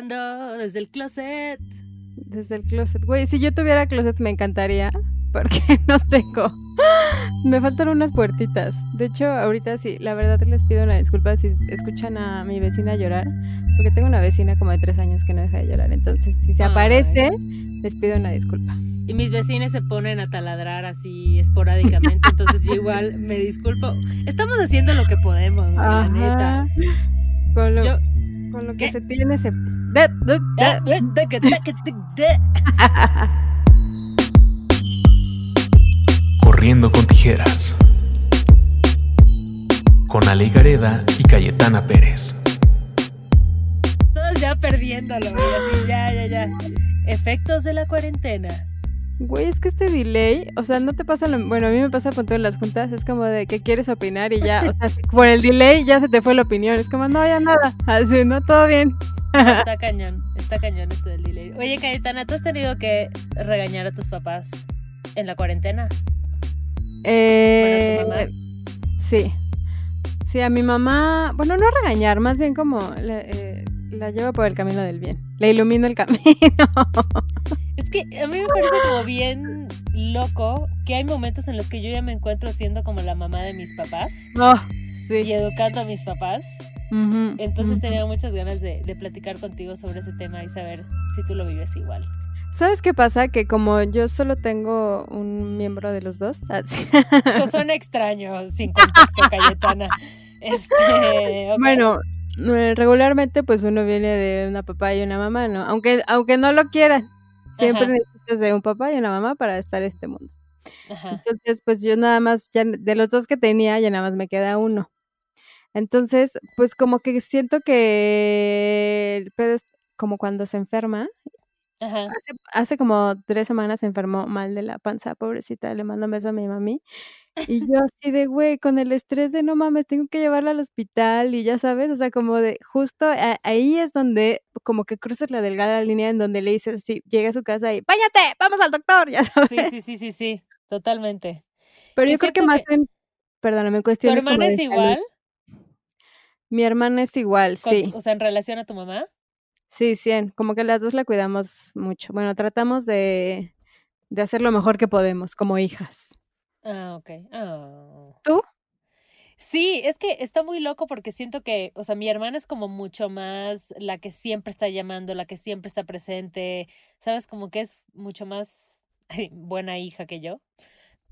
Hablando desde el closet. Desde el closet. Güey, si yo tuviera closet me encantaría, porque no tengo. Me faltan unas puertitas. De hecho, ahorita sí, la verdad les pido una disculpa si escuchan a mi vecina llorar, porque tengo una vecina como de tres años que no deja de llorar. Entonces, si se aparece, les pido una disculpa. Y mis vecinos se ponen a taladrar así esporádicamente, entonces yo igual me disculpo. Estamos haciendo lo que podemos, la neta. Con lo, con lo que se tiene se... Corriendo con tijeras. Con Ale Gareda y Cayetana Pérez. Todos ya perdiéndolo, así, ya, ya, ya. Efectos de la cuarentena. Güey, es que este delay, o sea, no te pasa lo, bueno, a mí me pasa con todas las juntas, es como de que quieres opinar y ya, o sea, por el delay ya se te fue la opinión, es como, no, ya nada, así, no, todo bien. Está cañón, está cañón esto del delay. Oye, Cayetana, ¿tú has tenido que regañar a tus papás en la cuarentena? Eh, bueno, tu mamá. Sí, sí, a mi mamá, bueno, no regañar, más bien como... Eh, la lleva por el camino del bien. Le ilumina el camino. Es que a mí me parece como bien loco que hay momentos en los que yo ya me encuentro siendo como la mamá de mis papás. Oh, sí. Y educando a mis papás. Entonces tenía muchas ganas de, platicar contigo sobre ese tema y saber si tú lo vives igual. ¿Sabes qué pasa? Que como yo solo tengo un miembro de los dos. Eso suena extraño, sin contexto, Cayetana. Este, Bueno, eh, regularmente pues uno viene de una papá y una mamá, ¿no? Aunque, aunque no lo quieran, siempre necesitas de un papá y una mamá para estar en este mundo. Entonces, pues yo nada más, ya de los dos que tenía, ya nada más me queda uno. Entonces, pues como que siento que el pedo es como cuando se enferma. Hace, hace, como tres semanas se enfermó mal de la panza, pobrecita, le mando un beso a mi mami. Y yo así de, güey, con el estrés de no mames, tengo que llevarla al hospital y ya sabes, o sea, como de, justo ahí es donde como que cruzas la delgada línea en donde le dices así, llega a su casa y, ¡báñate! ¡Vamos al doctor! Ya sabes. Sí, sí, sí, sí, sí, totalmente. Pero yo creo que más en, perdóname, cuestiones ¿Tu hermana es igual? Mi hermana es igual, sí. O sea, en relación a tu mamá. Sí, sí, como que las dos la cuidamos mucho. Bueno, tratamos de, de hacer lo mejor que podemos como hijas. Ah, ok. Oh. ¿Tú? Sí, es que está muy loco porque siento que, o sea, mi hermana es como mucho más la que siempre está llamando, la que siempre está presente, ¿sabes? Como que es mucho más buena hija que yo.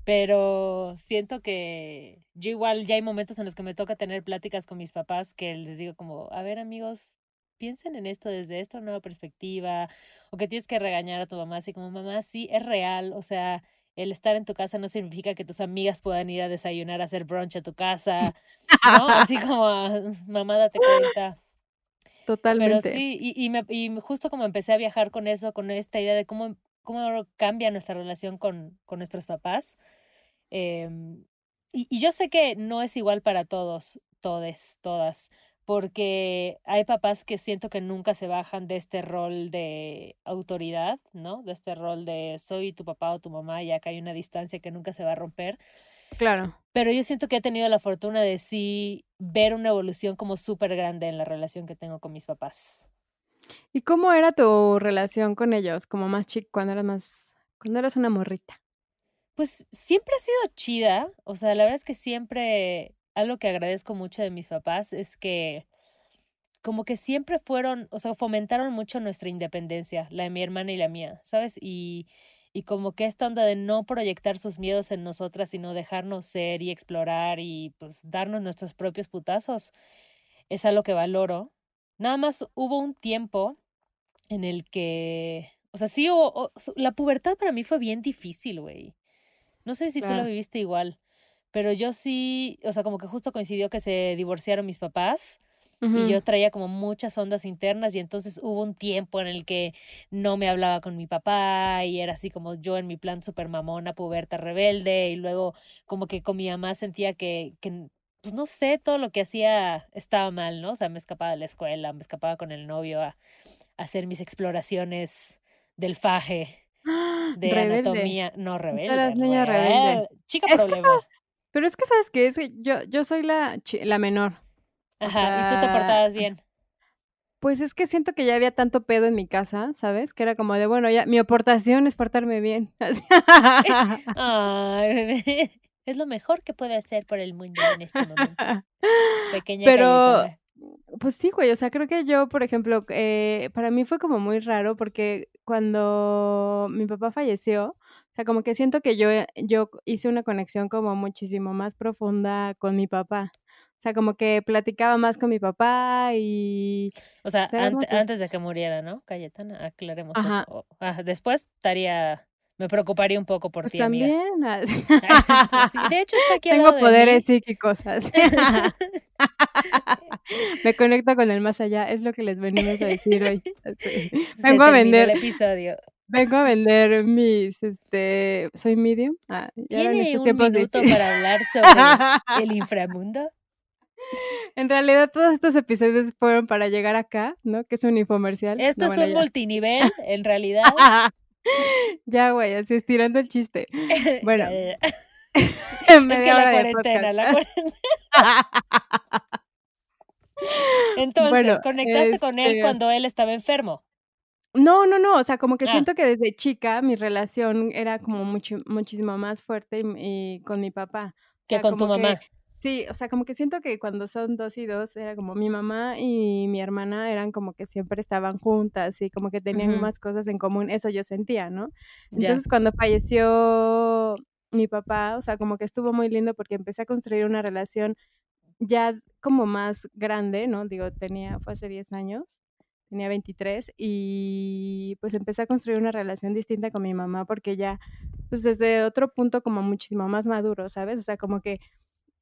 Pero siento que yo igual ya hay momentos en los que me toca tener pláticas con mis papás que les digo como, a ver amigos, piensen en esto desde esta nueva perspectiva, o que tienes que regañar a tu mamá así como, mamá, sí, es real, o sea, el estar en tu casa no significa que tus amigas puedan ir a desayunar, a hacer brunch a tu casa, ¿no? Así como, mamá, date cuenta. Totalmente. Pero sí, y, y, me, y justo como empecé a viajar con eso, con esta idea de cómo, cómo cambia nuestra relación con, con nuestros papás. Em, y, y, yo sé que no es igual para todos, todes, todas porque hay papás que siento que nunca se bajan de este rol de autoridad, ¿no? De este rol de soy tu papá o tu mamá y acá hay una distancia que nunca se va a romper. Claro. Pero yo siento que he tenido la fortuna de sí ver una evolución como súper grande en la relación que tengo con mis papás. ¿Y cómo era tu relación con ellos, como más chico, cuando eras más, cuando eras una morrita? Pues siempre ha sido chida, o sea, la verdad es que siempre algo que agradezco mucho de mis papás es que como que siempre fueron, o sea, fomentaron mucho nuestra independencia, la de mi hermana y la mía, ¿sabes? Y, y como que esta onda de no proyectar sus miedos en nosotras, sino dejarnos ser y explorar y pues darnos nuestros propios putazos, es algo que valoro. Nada más hubo un tiempo en el que, o sea, sí, o, la pubertad para mí fue bien difícil, güey. No sé si tú lo viviste igual. Pero yo sí, o sea, como que justo coincidió que se divorciaron mis papás. Y yo traía como muchas ondas internas y entonces hubo un tiempo en el que no me hablaba con mi papá y era así como yo en mi plan super mamona, puberta, rebelde y luego como que con mi mamá sentía que, que, pues no sé, todo lo que hacía estaba mal, ¿no? O sea, me escapaba de la escuela, me escapaba con el novio a, hacer mis exploraciones del faje, de anatomía, no rebelde. niña rebelde. Chica problema. Pero es que, ¿sabes qué? Es que yo, yo soy la, la menor. Ajá, y tú te portabas bien. Pues es que siento que ya había tanto pedo en mi casa, ¿sabes? Que era como de, bueno, ya mi aportación es portarme bien. Ay, es lo mejor que puede hacer por el mundo en este momento. Pequeña Pero, pues sí, güey, o sea, creo que yo, por ejemplo, eh, para mí fue como muy raro porque cuando mi papá falleció, o sea, como que siento que yo, yo hice una conexión como muchísimo más profunda con mi papá. O sea, como que platicaba más con mi papá y... O sea, antes de que muriera, ¿no? Cayetana, aclaremos eso. Ah, después estaría... Me preocuparía un poco por pues ti, también. Amiga. de hecho, está aquí Tengo poderes psíquicos. Me conecto con el más allá, es lo que les venimos a decir hoy. Vengo a vender. El episodio. Vengo a vender mis, este, soy medium. Ah, ¿Tiene un minuto para hablar sobre el inframundo? En realidad todos estos episodios fueron para llegar acá, ¿no? Que es un infomercial. Esto es un multinivel, en realidad. Ya, güey, así estirando el chiste. Bueno. es que la cuarentena, la cuarentena. Entonces, ¿conectaste con él este cuando él estaba enfermo? No, no, no, o sea, como que ah. siento que desde chica mi relación era como mucho, muchísimo más fuerte y, con mi papá. Que con tu mamá. Sí, o sea, como que siento que cuando son dos y dos, era como mi mamá y mi hermana eran como que siempre estaban juntas y como que tenían más cosas en común, eso yo sentía, ¿no? Entonces cuando falleció mi papá, o sea, como que estuvo muy lindo porque empecé a construir una relación ya como más grande, ¿no? Digo, tenía, fue hace 10 años, tenía 23 y pues empecé a construir una relación distinta con mi mamá porque ya, pues desde otro punto como muchísimo más maduro, ¿sabes? O sea, como que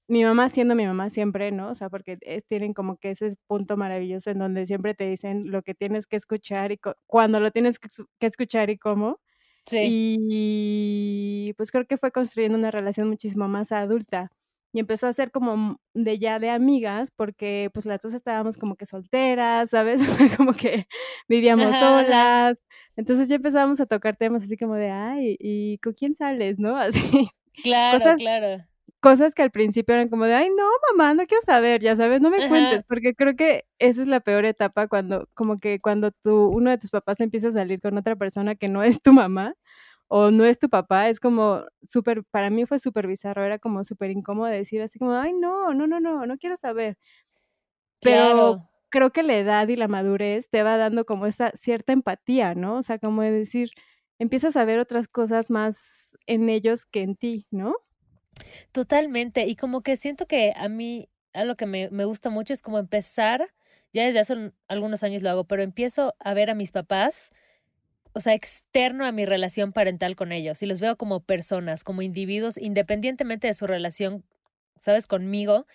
mi mamá siendo mi mamá siempre, ¿no? O sea, porque eh, tienen como que ese punto maravilloso en donde siempre te dicen lo que tienes que escuchar y cuando lo tienes que, escuchar y cómo. Sí. Y pues creo que fue construyendo una relación muchísimo más adulta y empezó a ser como de ya de amigas porque pues las dos estábamos como que solteras, ¿sabes? como que vivíamos solas. Entonces ya empezábamos a tocar temas así como de, ay, ¿y con quién sales, no? Así. Claro, claro cosas que al principio eran como de, ay, no, mamá, no quiero saber, ya sabes, no me cuentes, porque creo que esa es la peor etapa cuando, como que cuando tú, uno de tus papás empieza a salir con otra persona que no es tu mamá o no es tu papá, es como súper, para mí fue súper bizarro, era como súper incómodo decir así como, ay, no, no, no, no, no quiero saber. Pero creo que la edad y la madurez te va dando como esa cierta empatía, ¿no? O sea, como de decir, empiezas a ver otras cosas más en ellos que en ti, ¿no? Totalmente. Y como que siento que a mí, algo que me, me gusta mucho es como empezar, ya desde hace algunos años lo hago, pero empiezo a ver a mis papás, o sea, externo a mi relación parental con ellos. Y los veo como personas, como individuos, independientemente de su relación, ¿sabes? Conmigo.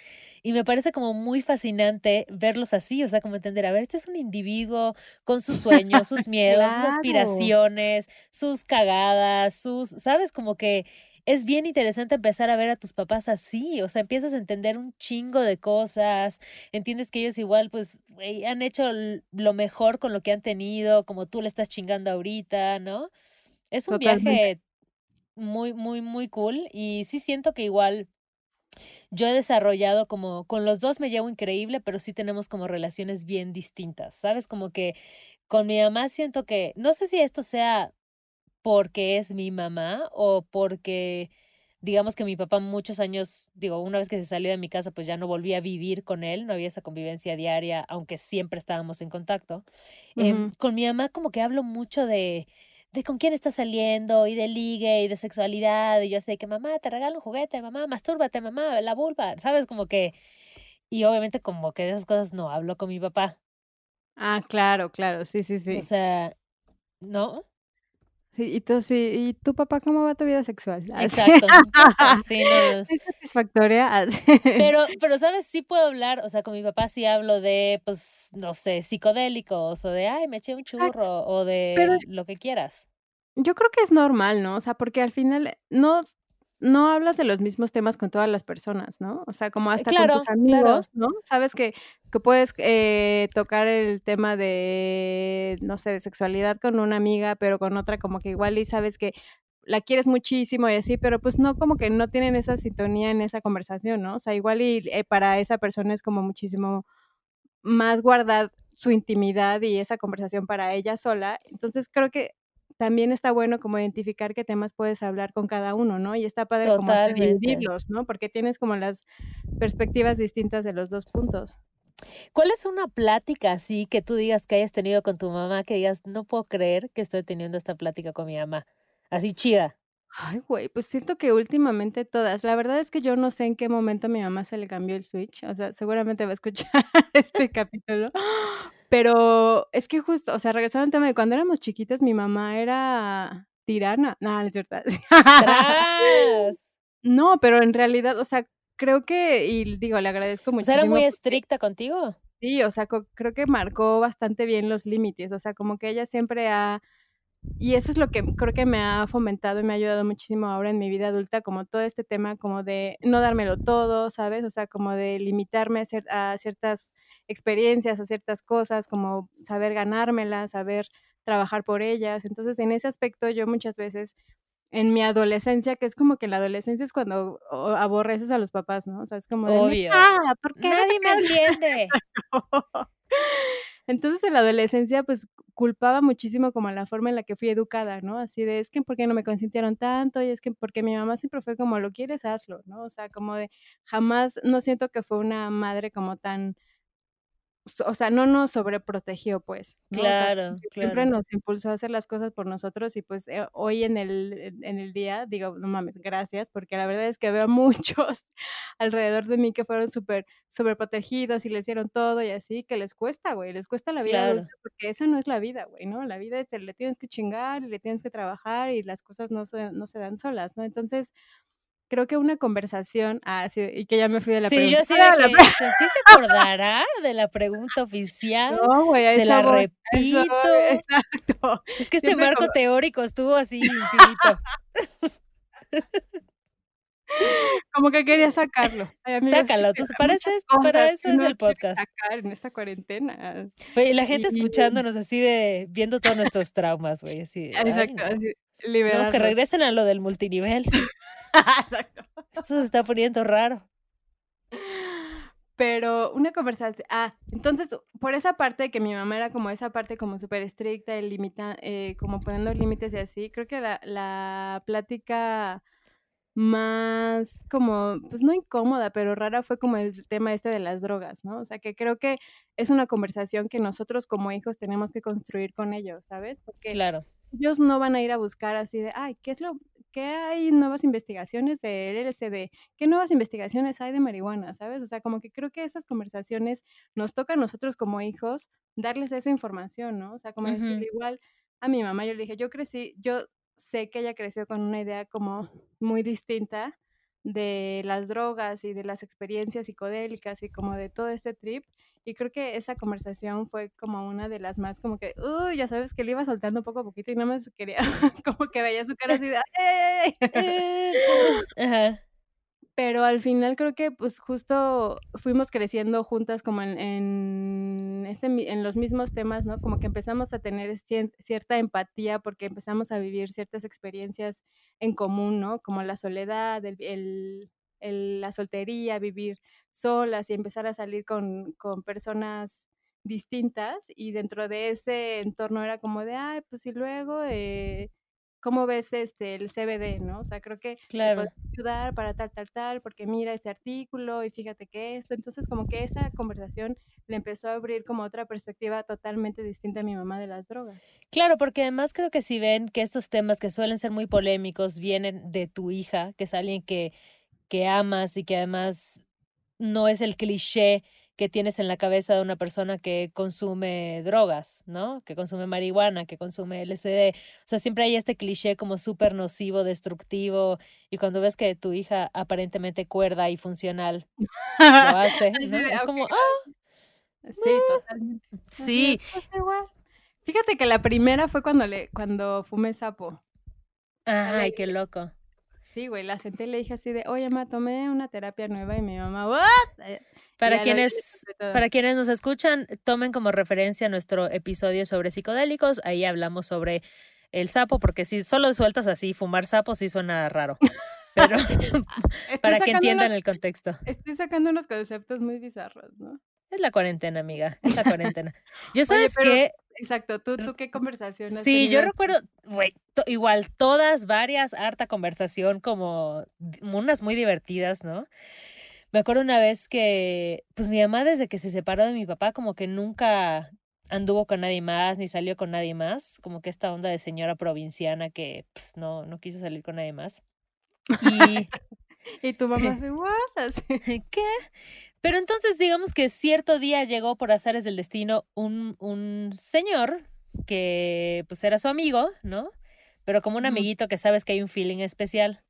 Y me parece como muy fascinante verlos así, o sea, como entender, a ver, este es un individuo con sus sueños, sus miedos, sus aspiraciones, sus cagadas, sus, ¿sabes? Como que es bien interesante empezar a ver a tus papás así, o sea, empiezas a entender un chingo de cosas, entiendes que ellos igual, pues, han hecho lo mejor con lo que han tenido, como tú le estás chingando ahorita, ¿no? Es un viaje muy, muy, muy cool y sí siento que igual yo he desarrollado como, con los dos me llevo increíble, pero sí tenemos como relaciones bien distintas, ¿sabes? Como que con mi mamá siento que, no sé si esto sea porque es mi mamá o porque digamos que mi papá muchos años, digo, una vez que se salió de mi casa, pues ya no volví a vivir con él, no había esa convivencia diaria, aunque siempre estábamos en contacto. Em, con mi mamá como que hablo mucho de, de con quién está saliendo y de ligue y de sexualidad, y yo sé que mamá, te regalo un juguete, mamá, mastúrbate, mamá, la vulva, ¿sabes? Como que, y obviamente como que de esas cosas no hablo con mi papá. Ah, claro, claro, sí, sí, sí. O sea, ¿no? Sí, y tú, sí, ¿y tu papá cómo va tu vida sexual? Exacto. Sí, no, Es satisfactoria. Pero, pero, ¿sabes? Sí puedo hablar, o sea, con mi papá sí hablo de, pues, no sé, psicodélicos, o de, ay, me eché un churro, o de lo que quieras. Yo creo que es normal, ¿no? O sea, porque al final no no hablas de los mismos temas con todas las personas, ¿no? O sea, como hasta con tus amigos, ¿no? Sabes que, que puedes eh, tocar el tema de, no sé, de sexualidad con una amiga, pero con otra como que igual y sabes que la quieres muchísimo y así, pero pues no como que no tienen esa sintonía en esa conversación, ¿no? O sea, igual y eh, para esa persona es como muchísimo más guardar su intimidad y esa conversación para ella sola. Entonces creo que también está bueno como identificar qué temas puedes hablar con cada uno, ¿no? Y está padre como dividirlos, ¿no? Porque tienes como las perspectivas distintas de los dos puntos. ¿Cuál es una plática así que tú digas que hayas tenido con tu mamá, que digas, no puedo creer que estoy teniendo esta plática con mi mamá? Así chida. Ay, güey, pues siento que últimamente todas. La verdad es que yo no sé en qué momento mi mamá se le cambió el switch. O sea, seguramente va a escuchar este capítulo. Pero es que justo, o sea, regresando al tema de cuando éramos chiquitas, mi mamá era tirana. No, no es cierto. no, pero en realidad, o sea, creo que, y digo, le agradezco mucho. ¿Era muy estricta contigo? Sí, o sea, creo que marcó bastante bien los límites. O sea, como que ella siempre ha y eso es lo que creo que me ha fomentado y me ha ayudado muchísimo ahora en mi vida adulta, como todo este tema como de no dármelo todo, ¿sabes? O sea, como de limitarme a, a ciertas experiencias, a ciertas cosas, como saber ganármelas, saber trabajar por ellas. Entonces, en ese aspecto yo muchas veces en mi adolescencia, que es como que la adolescencia es cuando aborreces a los papás, ¿no? O sea, es como de, Obvio. Ah, ¿por qué Nadie me entiende. Entonces en la adolescencia pues culpaba muchísimo como la forma en la que fui educada, ¿no? Así de, es que ¿por qué no me consintieron tanto? Y es que porque mi mamá siempre fue como, lo quieres, hazlo, ¿no? O sea, como de, jamás, no siento que fue una madre como tan o sea, no nos sobreprotegió, pues. Claro, Siempre nos impulsó a hacer las cosas por nosotros y pues eh, hoy en el, en el día digo, no mames, gracias, porque la verdad es que veo muchos alrededor de mí que fueron súper sobreprotegidos y le hicieron todo y así, que les cuesta, güey, les cuesta la vida porque esa no es la vida, güey, ¿no? La vida es, le tienes que chingar le tienes que trabajar y las cosas no se, no se dan solas, ¿no? Entonces, creo que una conversación, ah, sí, y que ya me fui de la sí, pregunta. Sí, yo sí, de que, sí se acordará de la pregunta oficial. No, güey, se la repito. exacto. Es que este marco teórico estuvo así infinito. Como que quería sacarlo. Sácalo, tú, para, eso, para eso es el podcast. Sacar en esta cuarentena. Oye, la gente escuchándonos así de, viendo todos nuestros traumas, güey, así. Exacto, así, no, que regresen a lo del multinivel. Exacto. Esto se está poniendo raro. Pero una conversación. Ah, entonces, por esa parte que mi mamá era como esa parte como súper estricta y limita, eh, como poniendo límites y así, creo que la, la plática más como, pues no incómoda, pero rara fue como el tema este de las drogas, ¿no? O sea, que creo que es una conversación que nosotros como hijos tenemos que construir con ellos, ¿sabes? Porque claro. Ellos no van a ir a buscar así de, ay, ¿qué es lo, qué hay nuevas investigaciones de LSD? ¿Qué nuevas investigaciones hay de marihuana? ¿Sabes? O sea, como que creo que esas conversaciones nos toca a nosotros como hijos darles esa información, ¿no? O sea, como decir, igual a mi mamá yo le dije, yo crecí, yo sé que ella creció con una idea como muy distinta de las drogas y de las experiencias psicodélicas y como de todo este trip. Y creo que esa conversación fue como una de las más como que, uy, ya sabes que le iba soltando poco a poquito y no me quería, como que veía su cara así de, Ajá pero al final creo que pues justo fuimos creciendo juntas como en, en, este, en los mismos temas, ¿no? Como que empezamos a tener cierta empatía porque empezamos a vivir ciertas experiencias en común, ¿no? Como la soledad, el, el, la soltería, vivir solas y empezar a salir con, con personas distintas y dentro de ese entorno era como de, ay, pues y luego... Eh, ¿cómo ves este el CBD, no? O sea, creo que claro. te puede ayudar para tal, tal, tal, porque mira este artículo y fíjate que esto. Entonces, como que esa conversación le empezó a abrir como otra perspectiva totalmente distinta a mi mamá de las drogas. Claro, porque además creo que si ven que estos temas que suelen ser muy polémicos vienen de tu hija, que es alguien que, que amas y que además no es el cliché que tienes en la cabeza de una persona que consume drogas, ¿no? Que consume marihuana, que consume LSD. O sea, siempre hay este cliché como súper nocivo, destructivo, y cuando ves que tu hija aparentemente cuerda y funcional lo hace, ¿no? Es como, ah, sí, eh, totalmente. Sí. Fíjate que la primera fue cuando le, cuando fumé sapo. Ay, qué loco. Sí, güey, la senté y le dije así de, oye, ma, tomé una terapia nueva y mi mamá, ¿what? Para quienes, para quienes nos escuchan, tomen como referencia nuestro episodio sobre psicodélicos. Ahí hablamos sobre el sapo, porque si solo sueltas así, fumar sapo sí suena raro. Pero para que entiendan el contexto. Estoy sacando unos conceptos muy bizarros, ¿no? Es la cuarentena, amiga. Es la cuarentena. Yo sabes que. Exacto, ¿Tú, ¿tú qué conversación Sí, yo recuerdo, güey, igual todas, varias, harta conversación, como unas muy divertidas, ¿no? Me acuerdo una vez que, pues mi mamá desde que se separó de mi papá, como que nunca anduvo con nadie más, ni salió con nadie más, como que esta onda de señora provinciana que pues, no, no quiso salir con nadie más. Y, y tu mamá se ¿Qué? Pero entonces digamos que cierto día llegó por azares del destino un, un señor que pues era su amigo, ¿no? Pero como un amiguito que sabes que hay un feeling especial.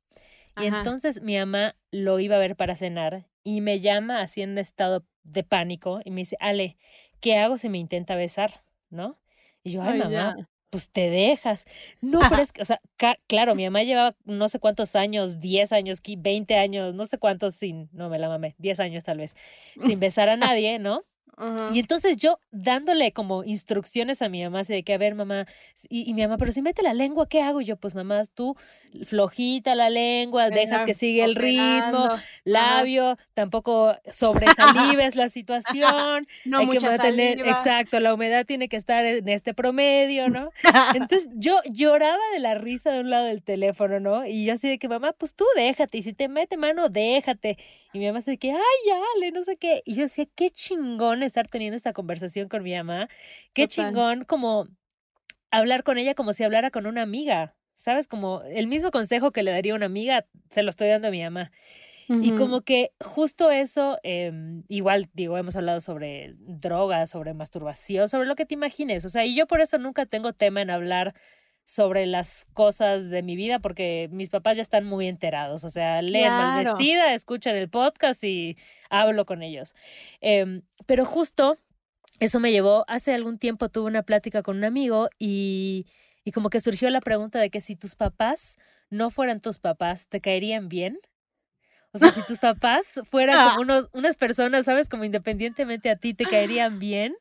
Y entonces mi mamá lo iba a ver para cenar y me llama así en estado de pánico y me dice, Ale, ¿qué hago si me intenta besar? ¿No? Y yo, ay, mamá, pues te dejas. No, pero es que, o sea, claro, mi mamá llevaba no sé cuántos años, 10 años, 20 años, no sé cuántos sin, no me la mamé, 10 años tal vez, sin besar a nadie, ¿no? Y entonces yo dándole como instrucciones a mi mamá, así de que, a ver, mamá, y, mi mamá, pero si mete la lengua, ¿qué hago? yo, pues mamá, tú flojita la lengua, dejas que siga el ritmo, labio, tampoco sobresalives la situación. No hay que mantener, exacto, la humedad tiene que estar en este promedio, ¿no? Entonces yo lloraba de la risa de un lado del teléfono, ¿no? Y yo así de que, mamá, pues tú déjate, y si te mete mano, déjate. Y mi mamá así de que, ay, ya, le, no sé qué. Y yo decía, qué chingón estar teniendo esta conversación con mi mamá. Qué chingón como hablar con ella como si hablara con una amiga. ¿Sabes? Como el mismo consejo que le daría una amiga, se lo estoy dando a mi mamá. Y como que justo eso, em, igual digo, hemos hablado sobre drogas, sobre masturbación, sobre lo que te imagines. O sea, y yo por eso nunca tengo tema en hablar sobre las cosas de mi vida porque mis papás ya están muy enterados, o sea, leen mal vestida, escuchan el podcast y hablo con ellos. Em, pero justo eso me llevó, hace algún tiempo tuve una plática con un amigo y, y como que surgió la pregunta de que si tus papás no fueran tus papás, ¿te caerían bien? O sea, si tus papás fueran como unos, unas personas, ¿sabes? Como independientemente a ti, ¿te caerían bien?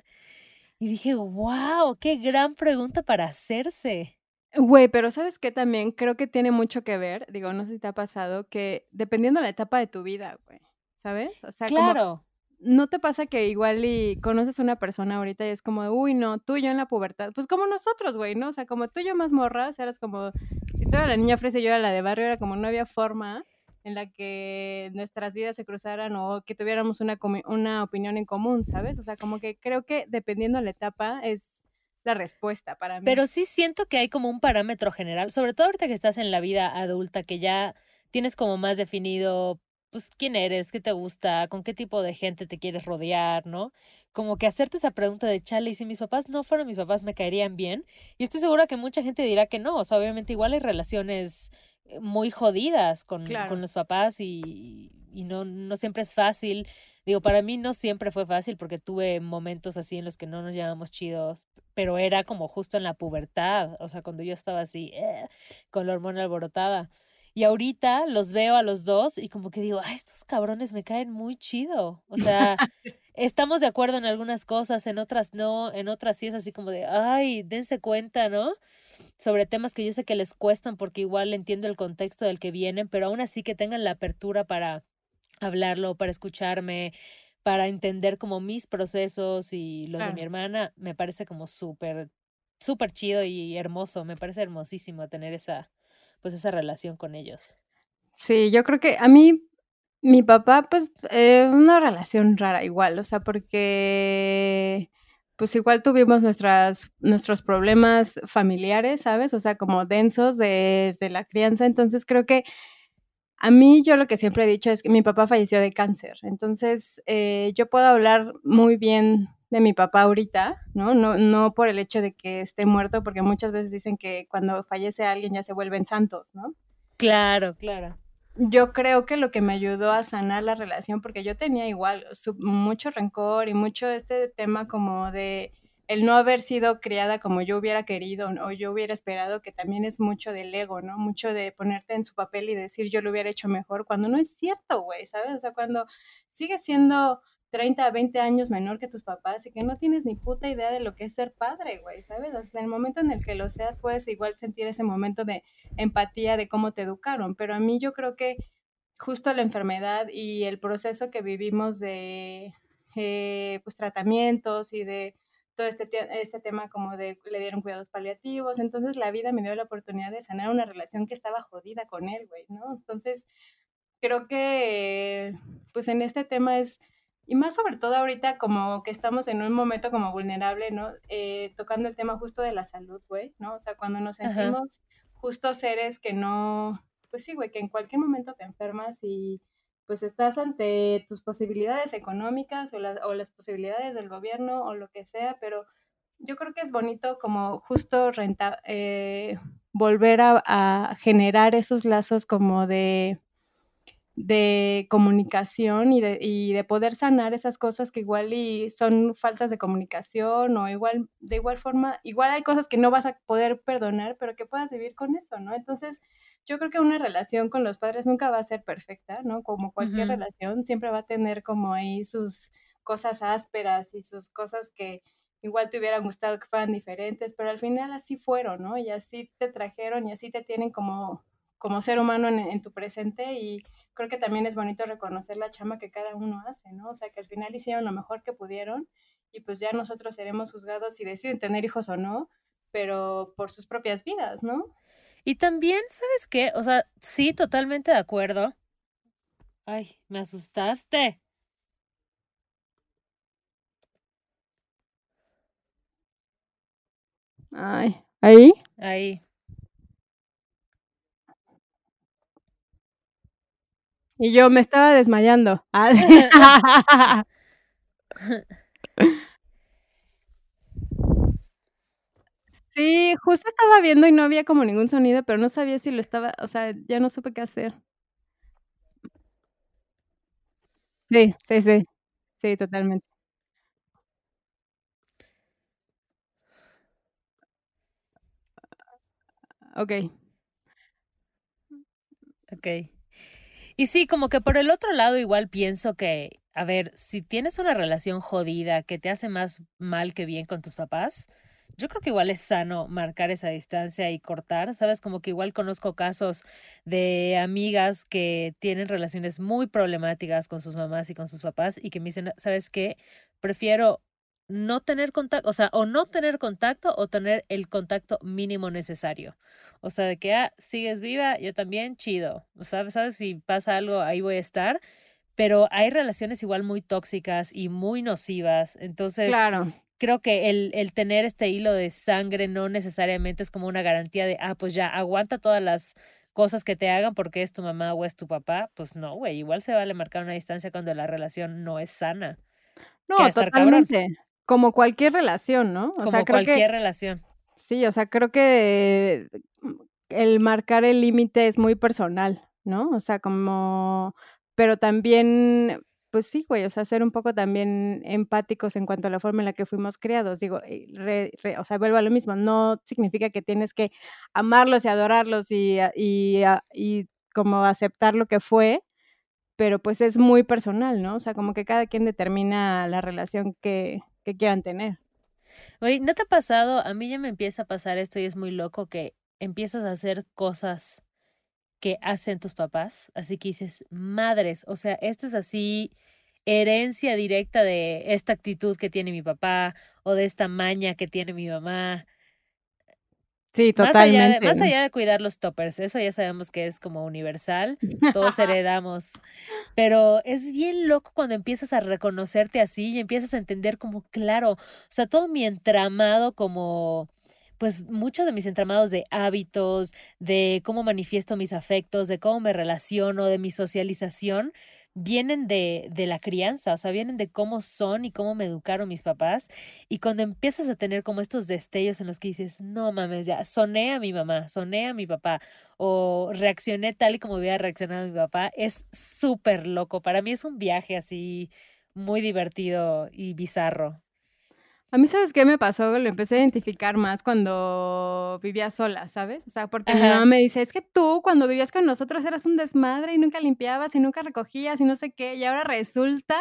Y dije, wow, qué gran pregunta para hacerse. Güey, pero ¿sabes qué? También creo que tiene mucho que ver, digo, no sé si te ha pasado, que dependiendo de la etapa de tu vida, güey, ¿sabes? O sea, claro. ¿no te pasa que igual y conoces a una persona ahorita y es como, uy, no, tú y yo en la pubertad, pues como nosotros, güey, ¿no? O sea, como tú y yo más morras, eras como, si tú eras la niña fresa y yo era la de barrio, era como no había forma en la que nuestras vidas se cruzaran o que tuviéramos una, una opinión en común, ¿sabes? O sea, como que creo que dependiendo de la etapa es la respuesta para mí. Pero sí siento que hay como un parámetro general, sobre todo ahorita que estás en la vida adulta, que ya tienes como más definido, pues, quién eres, qué te gusta, con qué tipo de gente te quieres rodear, ¿no? Como que hacerte esa pregunta de, chale, y si mis papás no fueran mis papás, ¿me caerían bien? Y estoy segura que mucha gente dirá que no, o sea, obviamente igual hay relaciones muy jodidas con, con los papás y, y no, no siempre es fácil Digo, para mí no siempre fue fácil porque tuve momentos así en los que no nos llevábamos chidos, pero era como justo en la pubertad, o sea, cuando yo estaba así, eh, con la hormona alborotada. Y ahorita los veo a los dos y como que digo, ay, estos cabrones me caen muy chido. O sea, estamos de acuerdo en algunas cosas, en otras no, en otras sí es así como de, ay, dense cuenta, ¿no? Sobre temas que yo sé que les cuestan porque igual entiendo el contexto del que vienen, pero aún así que tengan la apertura para hablarlo, para escucharme, para entender como mis procesos y los de mi hermana, me parece como súper, súper chido y hermoso, me parece hermosísimo tener esa, pues esa relación con ellos. Sí, yo creo que a mí, mi papá, pues, eh, una relación rara igual, o sea, porque pues igual tuvimos nuestras, nuestros problemas familiares, ¿sabes? O sea, como densos de, de la crianza, entonces creo que a mí yo lo que siempre he dicho es que mi papá falleció de cáncer, entonces eh, yo puedo hablar muy bien de mi papá ahorita, ¿no? ¿no? No por el hecho de que esté muerto, porque muchas veces dicen que cuando fallece alguien ya se vuelven santos, ¿no? Claro, claro. Yo creo que lo que me ayudó a sanar la relación, porque yo tenía igual mucho rencor y mucho este tema como de el no haber sido criada como yo hubiera querido o yo hubiera esperado, que también es mucho del ego, ¿no? Mucho de ponerte en su papel y decir yo lo hubiera hecho mejor, cuando no es cierto, güey, ¿sabes? O sea, cuando sigues siendo 30, 20 años menor que tus papás y que no tienes ni puta idea de lo que es ser padre, güey, ¿sabes? Hasta el momento en el que lo seas, puedes igual sentir ese momento de empatía de cómo te educaron, pero a mí yo creo que justo la enfermedad y el proceso que vivimos de eh, pues tratamientos y de todo este, este tema como de le dieron cuidados paliativos, entonces la vida me dio la oportunidad de sanar una relación que estaba jodida con él, güey, ¿no? Entonces, creo que pues en este tema es, y más sobre todo ahorita como que estamos en un momento como vulnerable, ¿no? Eh, tocando el tema justo de la salud, güey, ¿no? O sea, cuando nos sentimos justo seres que no, pues sí, güey, que en cualquier momento te enfermas y pues estás ante tus posibilidades económicas o, o las posibilidades del gobierno o lo que sea, pero yo creo que es bonito como justo renta, eh, volver a, generar esos lazos como de, de comunicación y de, y de poder sanar esas cosas que igual y son faltas de comunicación o igual, de igual forma, igual hay cosas que no vas a poder perdonar, pero que puedas vivir con eso, ¿no? Entonces, yo creo que una relación con los padres nunca va a ser perfecta, ¿no? Como cualquier relación, siempre va a tener como ahí sus cosas ásperas y sus cosas que igual te hubieran gustado que fueran diferentes, pero al final así fueron, ¿no? Y así te trajeron y así te tienen como, como ser humano en, en tu presente y creo que también es bonito reconocer la chama que cada uno hace, ¿no? O sea, que al final hicieron lo mejor que pudieron y pues ya nosotros seremos juzgados si deciden tener hijos o no, pero por sus propias vidas, ¿no? Y también, ¿sabes qué? O sea, sí, totalmente de acuerdo. Ay, me asustaste. Ay, ¿ahí? Ahí. Y yo me estaba desmayando. Sí, justo estaba viendo y no había como ningún sonido, pero no sabía si lo estaba, o sea, ya no supe qué hacer. Sí, sí, sí. Sí, totalmente. Ok. Ok. Y sí, como que por el otro lado igual pienso que, a ver, si tienes una relación jodida que te hace más mal que bien con tus papás, yo creo que igual es sano marcar esa distancia y cortar, ¿sabes? Como que igual conozco casos de amigas que tienen relaciones muy problemáticas con sus mamás y con sus papás y que me dicen, ¿sabes qué? Prefiero no tener contacto, o sea, o no tener contacto o tener el contacto mínimo necesario. O sea, de que, ah, sigues viva, yo también, chido. O sea, ¿sabes? Si pasa algo, ahí voy a estar. Pero hay relaciones igual muy tóxicas y muy nocivas. Entonces, claro creo que el, el tener este hilo de sangre no necesariamente es como una garantía de, ah, pues ya, aguanta todas las cosas que te hagan porque es tu mamá o es tu papá. Pues no, güey, igual se vale marcar una distancia cuando la relación no es sana. No, totalmente. Como cualquier relación, ¿no? O como cualquier relación. Sí, o sea, creo que el marcar el límite es muy personal, ¿no? O sea, como, pero también pues sí, güey, o sea, ser un poco también empáticos en cuanto a la forma en la que fuimos criados. Digo, eh, o sea, vuelvo a lo mismo, no significa que tienes que amarlos y adorarlos y, y, y como aceptar lo que fue, pero pues es muy personal, ¿no? O sea, como que cada quien determina la relación que, que quieran tener. Oye, ¿no te ha pasado? A mí ya me empieza a pasar esto y es muy loco que empiezas a hacer cosas que hacen tus papás. Así que dices, madres, o sea, esto es así herencia directa de esta actitud que tiene mi papá o de esta maña que tiene mi mamá. Sí, totalmente. Más allá, de, más allá de cuidar los toppers, eso ya sabemos que es como universal, todos heredamos, pero es bien loco cuando empiezas a reconocerte así y empiezas a entender como, claro, o sea, todo mi entramado como pues muchos de mis entramados de hábitos, de cómo manifiesto mis afectos, de cómo me relaciono, de mi socialización, vienen de, de la crianza, o sea, vienen de cómo son y cómo me educaron mis papás. Y cuando empiezas a tener como estos destellos en los que dices, no mames, ya, soné a mi mamá, soné a mi papá, o reaccioné tal y como hubiera reaccionado mi papá, es súper loco. Para mí es un viaje así muy divertido y bizarro. A mí, ¿sabes qué me pasó? Lo empecé a identificar más cuando vivía sola, ¿sabes? O sea, porque mi mamá me dice, es que tú cuando vivías con nosotros eras un desmadre y nunca limpiabas y nunca recogías y no sé qué, y ahora resulta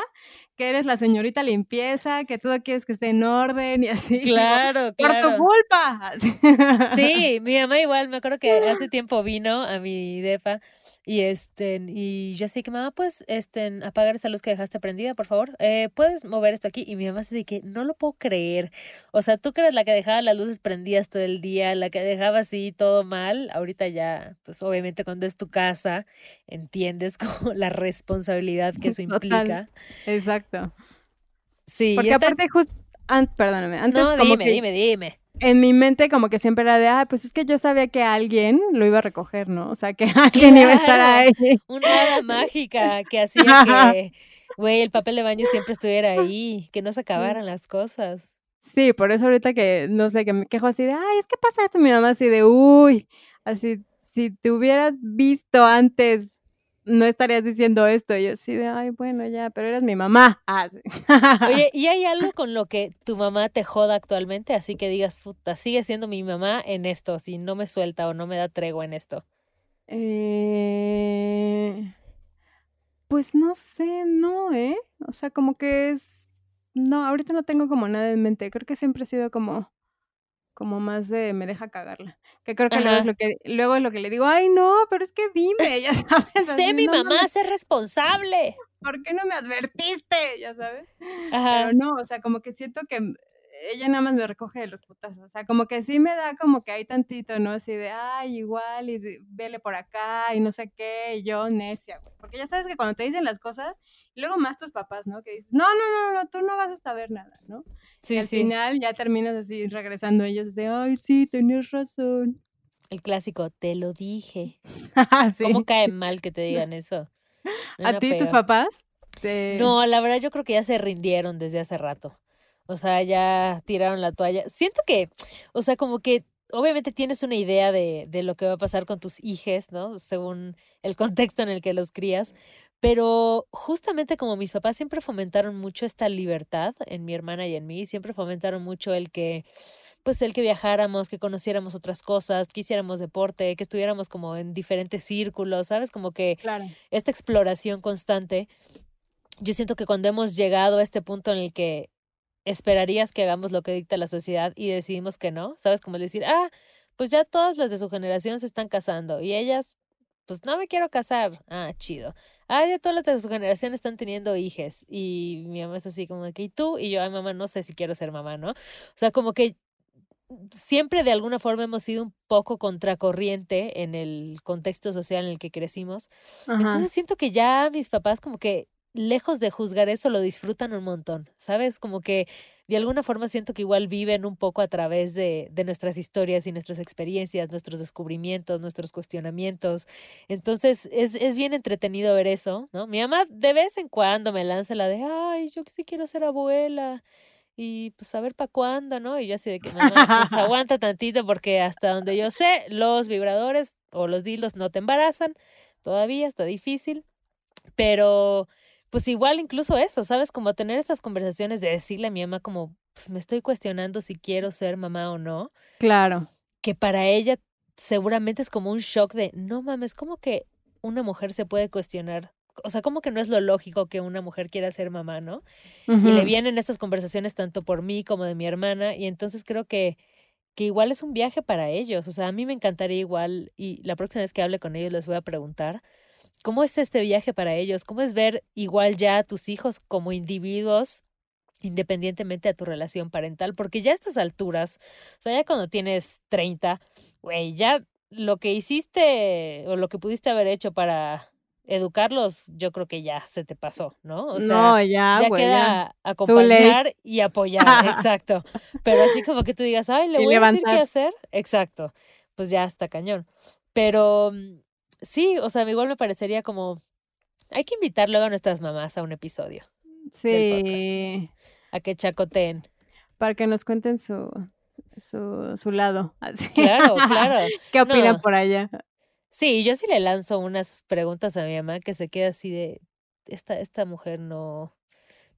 que eres la señorita limpieza, que todo quieres que esté en orden y así. Claro, claro. Por tu culpa. Sí, mi mamá igual, me acuerdo que hace tiempo vino a mi depa Y este, y yo así que, mamá, pues, este, apagar esa luz que dejaste prendida, por favor. Eh, ¿Puedes mover esto aquí? Y mi mamá se de que no lo puedo creer. O sea, tú que eres la que dejaba las luces prendidas todo el día, la que dejaba así todo mal. Ahorita ya, pues obviamente cuando es tu casa, entiendes como la responsabilidad que eso implica. Exacto. Sí. Porque aparte, justo, perdóname, antes no, dime, dime, dime en mi mente como que siempre era de, ah, pues es que yo sabía que alguien lo iba a recoger, ¿no? O sea, que alguien iba a estar ahí. Una hada mágica que hacía que, güey, el papel de baño siempre estuviera ahí, que no se acabaran las cosas. Sí, por eso ahorita que, no sé, que me quejo así de, ay, es que pasa esto, mi mamá así de, uy, así, si te hubieras visto antes no estarías diciendo esto. Y yo sí de, ay, bueno, ya, pero eres mi mamá. Ah, Oye, ¿y hay algo con lo que tu mamá te joda actualmente? Así que digas, puta, sigue siendo mi mamá en esto, si no me suelta o no me da tregua en esto. Eh... Pues no sé, no, ¿eh? O sea, como que es... No, ahorita no tengo como nada en mente. Creo que siempre he sido como como más de me deja cagarla. Que creo que luego es lo que luego es lo que le digo, "Ay, no, pero es que dime", ya sabes. Sé mi mamá, sé responsable. ¿Por qué no me advertiste? Ya sabes. Pero no, o sea, como que siento que ella nada más me recoge de los putazos. O sea, como que sí me da como que hay tantito, ¿no? Así de, ay, igual, y vele por acá, y no sé qué, y yo necia, Porque ya sabes que cuando te dicen las cosas, y luego más tus papás, ¿no? Que dices, no, no, no, no, tú no vas a saber nada, ¿no? Sí, y al final ya terminas así regresando ellos, de, ay, sí, tenías razón. El clásico, te lo dije. ¿Cómo cae mal que te digan eso? ¿A ti, tus papás? No, la verdad yo creo que ya se rindieron desde hace rato. O sea, ya tiraron la toalla. Siento que, o sea, como que obviamente tienes una idea de, de lo que va a pasar con tus hijos, ¿no? Según el contexto en el que los crías. Pero justamente como mis papás siempre fomentaron mucho esta libertad en mi hermana y en mí, siempre fomentaron mucho el que, pues el que viajáramos, que conociéramos otras cosas, que hiciéramos deporte, que estuviéramos como en diferentes círculos, ¿sabes? Como que esta exploración constante. Yo siento que cuando hemos llegado a este punto en el que esperarías que hagamos lo que dicta la sociedad y decidimos que no, ¿sabes? Como decir, ah, pues ya todas las de su generación se están casando y ellas, pues no me quiero casar. Ah, chido. Ah, ya todas las de su generación están teniendo hijas y mi mamá es así como que, ¿y tú? Y yo, ay, mamá, no sé si quiero ser mamá, ¿no? O sea, como que siempre de alguna forma hemos sido un poco contracorriente en el contexto social en el que crecimos. Entonces siento que ya mis papás como que lejos de juzgar eso, lo disfrutan un montón, ¿sabes? Como que de alguna forma siento que igual viven un poco a través de, de nuestras historias y nuestras experiencias, nuestros descubrimientos, nuestros cuestionamientos. Entonces es, es bien entretenido ver eso, ¿no? Mi mamá de vez en cuando me lanza la de, ay, yo sí quiero ser abuela y pues a ver para cuándo, ¿no? Y yo así de que mamá, pues aguanta tantito porque hasta donde yo sé, los vibradores o los dildos no te embarazan, todavía está difícil, pero pues igual incluso eso, ¿sabes? Como tener esas conversaciones de decirle a mi mamá como, pues me estoy cuestionando si quiero ser mamá o no. Claro. Que para ella seguramente es como un shock de, no mames, como que una mujer se puede cuestionar? O sea, como que no es lo lógico que una mujer quiera ser mamá, ¿no? Y le vienen estas conversaciones tanto por mí como de mi hermana y entonces creo que que igual es un viaje para ellos, o sea, a mí me encantaría igual y la próxima vez que hable con ellos les voy a preguntar ¿Cómo es este viaje para ellos? ¿Cómo es ver igual ya a tus hijos como individuos independientemente de tu relación parental? Porque ya a estas alturas, o sea, ya cuando tienes 30, güey, ya lo que hiciste o lo que pudiste haber hecho para educarlos, yo creo que ya se te pasó, ¿no? O sea, ya, queda acompañar y apoyar, exacto. Pero así como que tú digas, ay, le voy a decir qué hacer, exacto, pues ya está cañón. Pero mm, sí, o sea, igual me parecería como, hay que invitar luego a nuestras mamás a un episodio. Sí. a que chacoteen. Para que nos cuenten su, su, su lado. Así. Claro, claro. ¿Qué opinan por allá? Sí, yo sí le lanzo unas preguntas a mi mamá que se queda así de, esta, esta mujer no,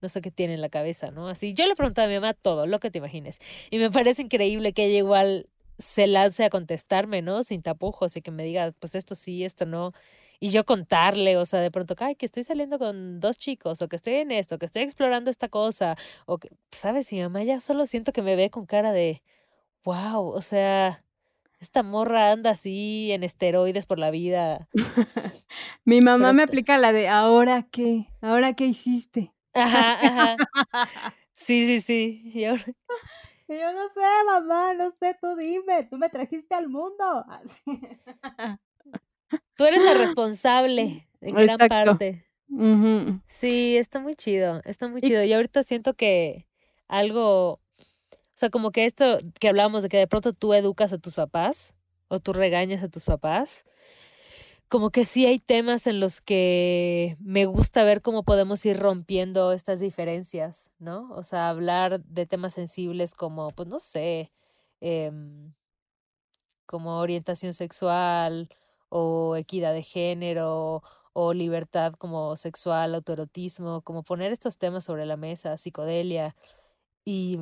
no sé qué tiene en la cabeza, ¿no? Así, yo le pregunto a mi mamá todo, lo que te imagines. Y me parece increíble que ella igual se lance a contestarme, ¿no? Sin tapujos y que me diga, pues esto sí, esto no. Y yo contarle, o sea, de pronto, ay, que estoy saliendo con dos chicos, o que estoy en esto, que estoy explorando esta cosa, o que, ¿sabes? Y mi mamá ya solo siento que me ve con cara de, wow, o sea, esta morra anda así en esteroides por la vida. Mi mamá me aplica la de ahora qué, ahora qué hiciste. Ajá, ajá. Sí, sí, sí. Y ahora... Yo no sé, mamá, no sé, tú dime, tú me trajiste al mundo. Tú eres la responsable en gran parte. Sí, está muy chido, está muy chido. Y ahorita siento que algo, o sea, como que esto que hablábamos de que de pronto tú educas a tus papás o tú regañas a tus papás, como que sí hay temas en los que me gusta ver cómo podemos ir rompiendo estas diferencias, ¿no? O sea, hablar de temas sensibles como, pues no sé, em, como orientación sexual o equidad de género o libertad como sexual, autoerotismo, como poner estos temas sobre la mesa, psicodelia y,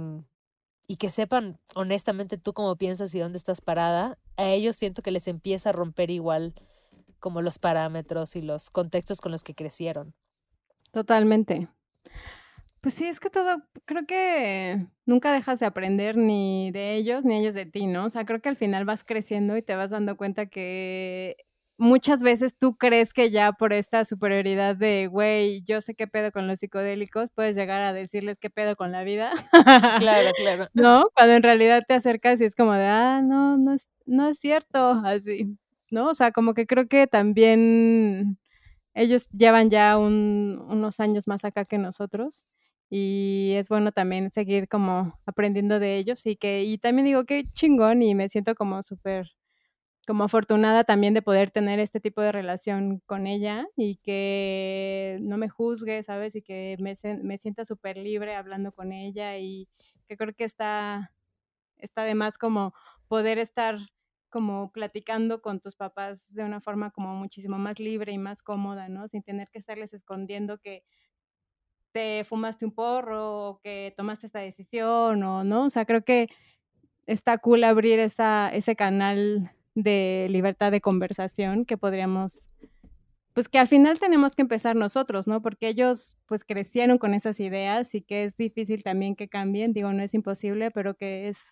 y que sepan honestamente tú cómo piensas y dónde estás parada, a ellos siento que les empieza a romper igual como los parámetros y los contextos con los que crecieron. Totalmente. Pues sí, es que todo, creo que nunca dejas de aprender ni de ellos ni ellos de ti, ¿no? O sea, creo que al final vas creciendo y te vas dando cuenta que muchas veces tú crees que ya por esta superioridad de, güey, yo sé qué pedo con los psicodélicos, puedes llegar a decirles qué pedo con la vida. Claro, claro. ¿No? Cuando en realidad te acercas y es como de, ah, no, no es, no es cierto, así. ¿No? O sea, como que creo que también ellos llevan ya unos años más acá que nosotros y es bueno también seguir como aprendiendo de ellos y que y también digo que chingón y me siento como súper como afortunada también de poder tener este tipo de relación con ella y que no me juzgue, ¿sabes? Y que me, me sienta súper libre hablando con ella y que creo que está, está de más como poder estar como platicando con tus papás de una forma como muchísimo más libre y más cómoda, ¿no? Sin tener que estarles escondiendo que te fumaste un porro o que tomaste esta decisión o no. O sea, creo que está cool abrir esa, ese canal de libertad de conversación que podríamos, pues que al final tenemos que empezar nosotros, ¿no? Porque ellos pues crecieron con esas ideas y que es difícil también que cambien, digo, no es imposible, pero que es,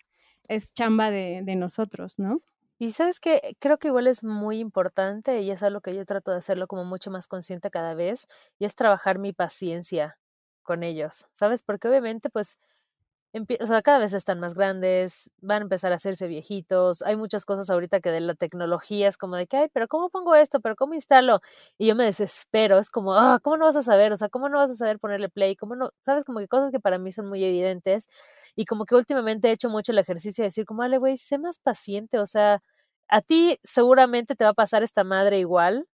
es chamba de, de nosotros, ¿no? Y sabes que creo que igual es muy importante y es algo que yo trato de hacerlo como mucho más consciente cada vez y es trabajar mi paciencia con ellos, ¿sabes? Porque obviamente pues o sea, cada vez están más grandes, van a empezar a hacerse viejitos, hay muchas cosas ahorita que de la tecnología es como de que, ay, pero ¿cómo pongo esto? ¿Pero cómo instalo? Y yo me desespero, es como, ah, ¿cómo no vas a saber? O sea, ¿cómo no vas a saber ponerle play? ¿Cómo no? ¿Sabes? Como que cosas que para mí son muy evidentes y como que últimamente he hecho mucho el ejercicio de decir como, dale, güey, sé más paciente, o sea, a ti seguramente te va a pasar esta madre igual,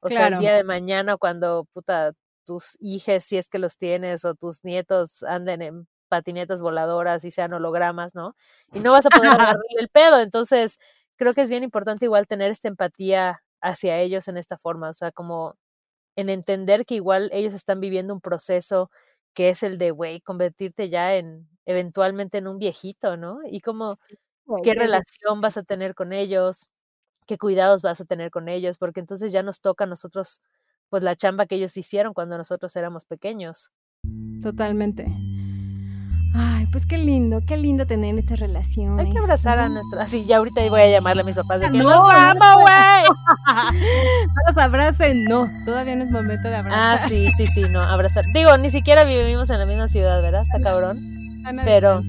o sea, el día de mañana cuando, puta, tus hijos, si es que los tienes, o tus nietos anden en patinetas voladoras y sean hologramas, ¿no? Y no vas a poder agarrarle el pedo. Entonces, creo que es bien importante igual tener esta empatía hacia ellos en esta forma, o sea, como en entender que igual ellos están viviendo un proceso que es el de, güey, convertirte ya en, eventualmente en un viejito, ¿no? Y como, qué relación vas a tener con ellos, qué cuidados vas a tener con ellos, porque entonces ya nos toca a nosotros, pues la chamba que ellos hicieron cuando nosotros éramos pequeños. Totalmente. Ay, pues qué lindo, qué lindo tener esta relación. Hay que abrazar a nuestro. Así, ya ahorita voy a llamarle a mis papás de que no, los amo, güey. no los abracen, no. Todavía no es momento de abrazar. Ah, sí, sí, sí, no, abrazar. Digo, ni siquiera vivimos en la misma ciudad, ¿verdad? Está cabrón. Pero.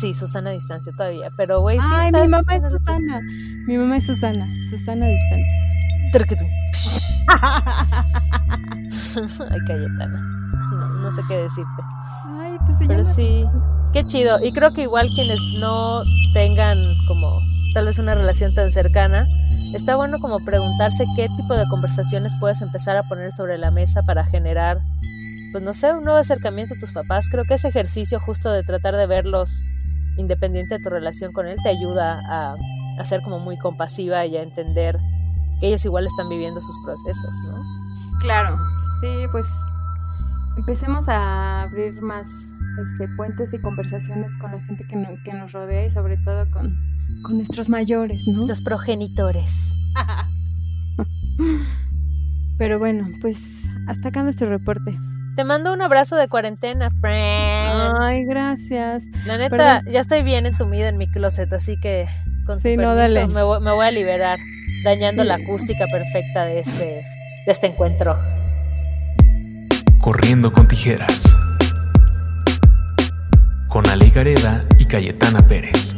Sí, Susana a distancia todavía. Pero, güey, sí. Ay, mi mamá es Susana. Mi mamá es Susana. Susana a distancia. Ay, Cayetana. No, no sé qué decirte. Pues, Pero sí, qué chido. Y creo que igual quienes no tengan como tal vez una relación tan cercana, está bueno como preguntarse qué tipo de conversaciones puedes empezar a poner sobre la mesa para generar, pues no sé, un nuevo acercamiento a tus papás. Creo que ese ejercicio justo de tratar de verlos independiente de tu relación con él te ayuda a, a ser como muy compasiva y a entender que ellos igual están viviendo sus procesos, ¿no? Claro, sí, pues empecemos a abrir más este, puentes y conversaciones con la gente que, que nos rodea y sobre todo con, con nuestros mayores, ¿no? Los progenitores. Pero bueno, pues hasta acá nuestro reporte. Te mando un abrazo de cuarentena, friend. Ay, gracias. La neta, ya estoy bien entumida en mi closet, así que Con sí, no, dale. Me voy, me voy a liberar, dañando la acústica perfecta de este, de este encuentro. Corriendo con tijeras. Con Ale Gareda y Cayetana Pérez.